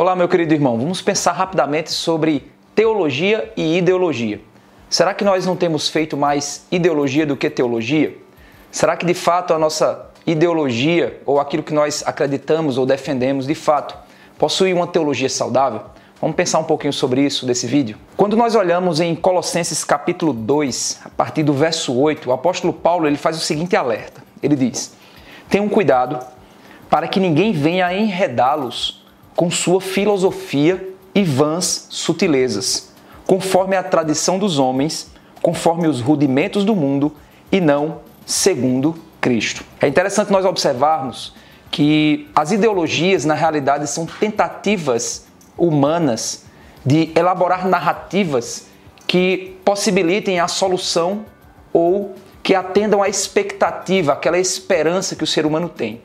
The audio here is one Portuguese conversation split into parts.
Olá, meu querido irmão. Vamos pensar rapidamente sobre teologia e ideologia. Será que nós não temos feito mais ideologia do que teologia? Será que de fato a nossa ideologia ou aquilo que nós acreditamos ou defendemos de fato possui uma teologia saudável? Vamos pensar um pouquinho sobre isso desse vídeo. Quando nós olhamos em Colossenses capítulo 2, a partir do verso 8, o apóstolo Paulo ele faz o seguinte alerta. Ele diz: "Tenham cuidado para que ninguém venha enredá-los com sua filosofia e vãs sutilezas, conforme a tradição dos homens, conforme os rudimentos do mundo e não segundo Cristo". É interessante nós observarmos que as ideologias na realidade são tentativas humanas de elaborar narrativas que possibilitem a solução ou que atendam à expectativa, aquela esperança que o ser humano tem.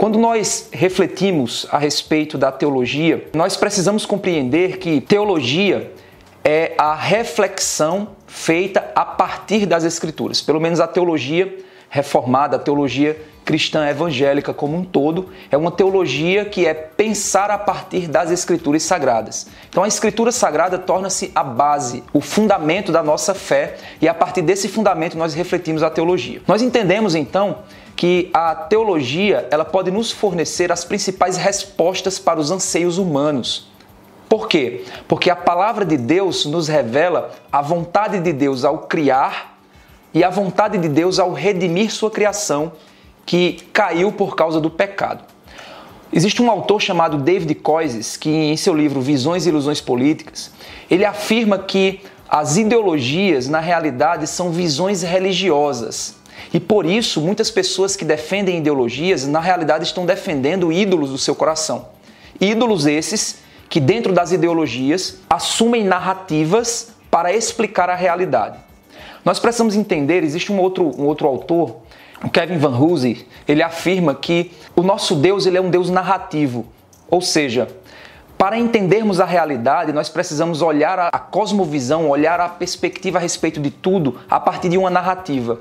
Quando nós refletimos a respeito da teologia, nós precisamos compreender que teologia é a reflexão feita a partir das Escrituras. Pelo menos a teologia reformada, a teologia cristã evangélica como um todo, é uma teologia que é pensar a partir das escrituras sagradas. Então a escritura sagrada torna-se a base, o fundamento da nossa fé, e a partir desse fundamento nós refletimos a teologia. Nós entendemos então que a teologia, ela pode nos fornecer as principais respostas para os anseios humanos. Por quê? Porque a palavra de Deus nos revela a vontade de Deus ao criar e a vontade de Deus ao redimir sua criação que caiu por causa do pecado. Existe um autor chamado David Coises que em seu livro Visões e Ilusões Políticas, ele afirma que as ideologias na realidade são visões religiosas. E por isso, muitas pessoas que defendem ideologias, na realidade estão defendendo ídolos do seu coração. Ídolos esses que dentro das ideologias assumem narrativas para explicar a realidade. Nós precisamos entender, existe um outro, um outro autor o Kevin Van Hoosen, ele afirma que o nosso Deus ele é um Deus narrativo, ou seja, para entendermos a realidade, nós precisamos olhar a cosmovisão, olhar a perspectiva a respeito de tudo a partir de uma narrativa.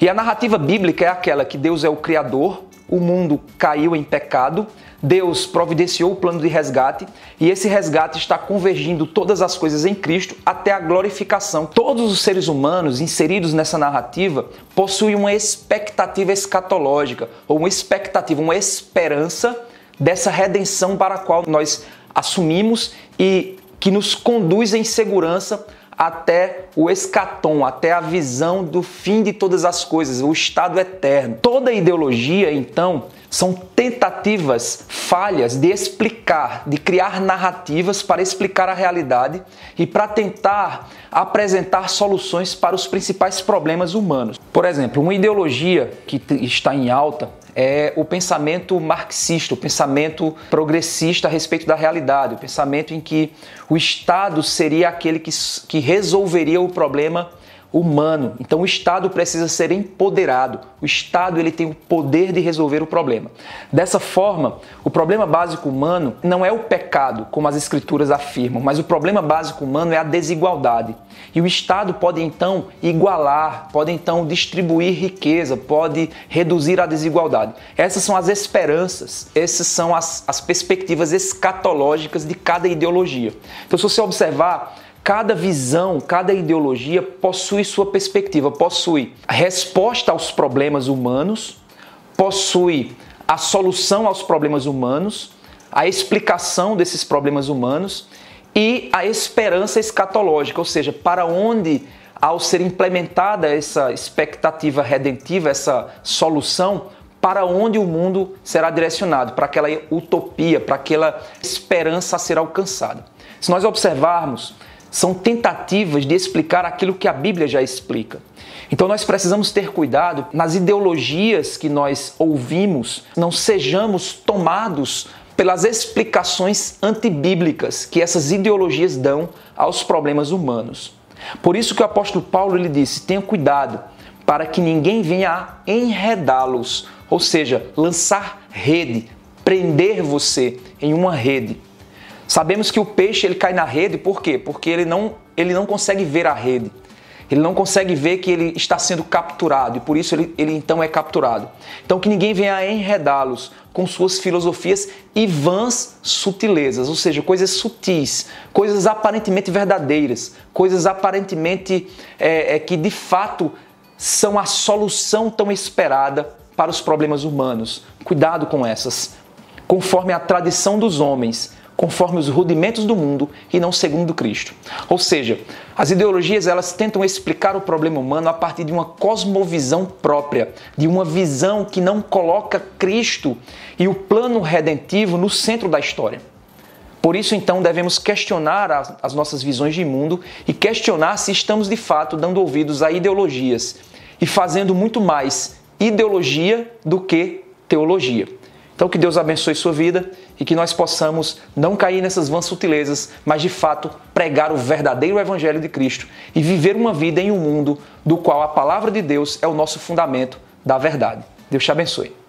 E a narrativa bíblica é aquela que Deus é o Criador, o mundo caiu em pecado, Deus providenciou o plano de resgate e esse resgate está convergindo todas as coisas em Cristo até a glorificação. Todos os seres humanos inseridos nessa narrativa possuem uma expectativa escatológica, ou uma expectativa, uma esperança dessa redenção para a qual nós assumimos e que nos conduz em segurança até o escatom, até a visão do fim de todas as coisas, o estado eterno. Toda ideologia, então, são tentativas falhas de explicar, de criar narrativas para explicar a realidade e para tentar apresentar soluções para os principais problemas humanos. Por exemplo, uma ideologia que está em alta é o pensamento marxista, o pensamento progressista a respeito da realidade, o pensamento em que o Estado seria aquele que, que resolveria o problema humano. Então o Estado precisa ser empoderado. O Estado ele tem o poder de resolver o problema. Dessa forma, o problema básico humano não é o pecado, como as escrituras afirmam, mas o problema básico humano é a desigualdade. E o Estado pode então igualar, pode então distribuir riqueza, pode reduzir a desigualdade. Essas são as esperanças, essas são as, as perspectivas escatológicas de cada ideologia. Então, se você observar Cada visão, cada ideologia possui sua perspectiva, possui a resposta aos problemas humanos, possui a solução aos problemas humanos, a explicação desses problemas humanos e a esperança escatológica, ou seja, para onde, ao ser implementada essa expectativa redentiva, essa solução, para onde o mundo será direcionado, para aquela utopia, para aquela esperança a ser alcançada. Se nós observarmos são tentativas de explicar aquilo que a Bíblia já explica. Então nós precisamos ter cuidado nas ideologias que nós ouvimos, não sejamos tomados pelas explicações antibíblicas que essas ideologias dão aos problemas humanos. Por isso que o apóstolo Paulo ele disse: "Tenha cuidado para que ninguém venha a enredá-los", ou seja, lançar rede, prender você em uma rede. Sabemos que o peixe ele cai na rede, por quê? Porque ele não, ele não consegue ver a rede. Ele não consegue ver que ele está sendo capturado e por isso ele, ele então é capturado. Então que ninguém venha enredá-los com suas filosofias e vãs sutilezas, ou seja, coisas sutis, coisas aparentemente verdadeiras, coisas aparentemente é, é, que de fato são a solução tão esperada para os problemas humanos. Cuidado com essas. Conforme a tradição dos homens, conforme os rudimentos do mundo e não segundo Cristo. Ou seja, as ideologias elas tentam explicar o problema humano a partir de uma cosmovisão própria, de uma visão que não coloca Cristo e o plano redentivo no centro da história. Por isso, então, devemos questionar as, as nossas visões de mundo e questionar se estamos de fato dando ouvidos a ideologias e fazendo muito mais ideologia do que teologia. Então, que Deus abençoe sua vida e que nós possamos não cair nessas vãs sutilezas, mas de fato pregar o verdadeiro Evangelho de Cristo e viver uma vida em um mundo do qual a palavra de Deus é o nosso fundamento da verdade. Deus te abençoe.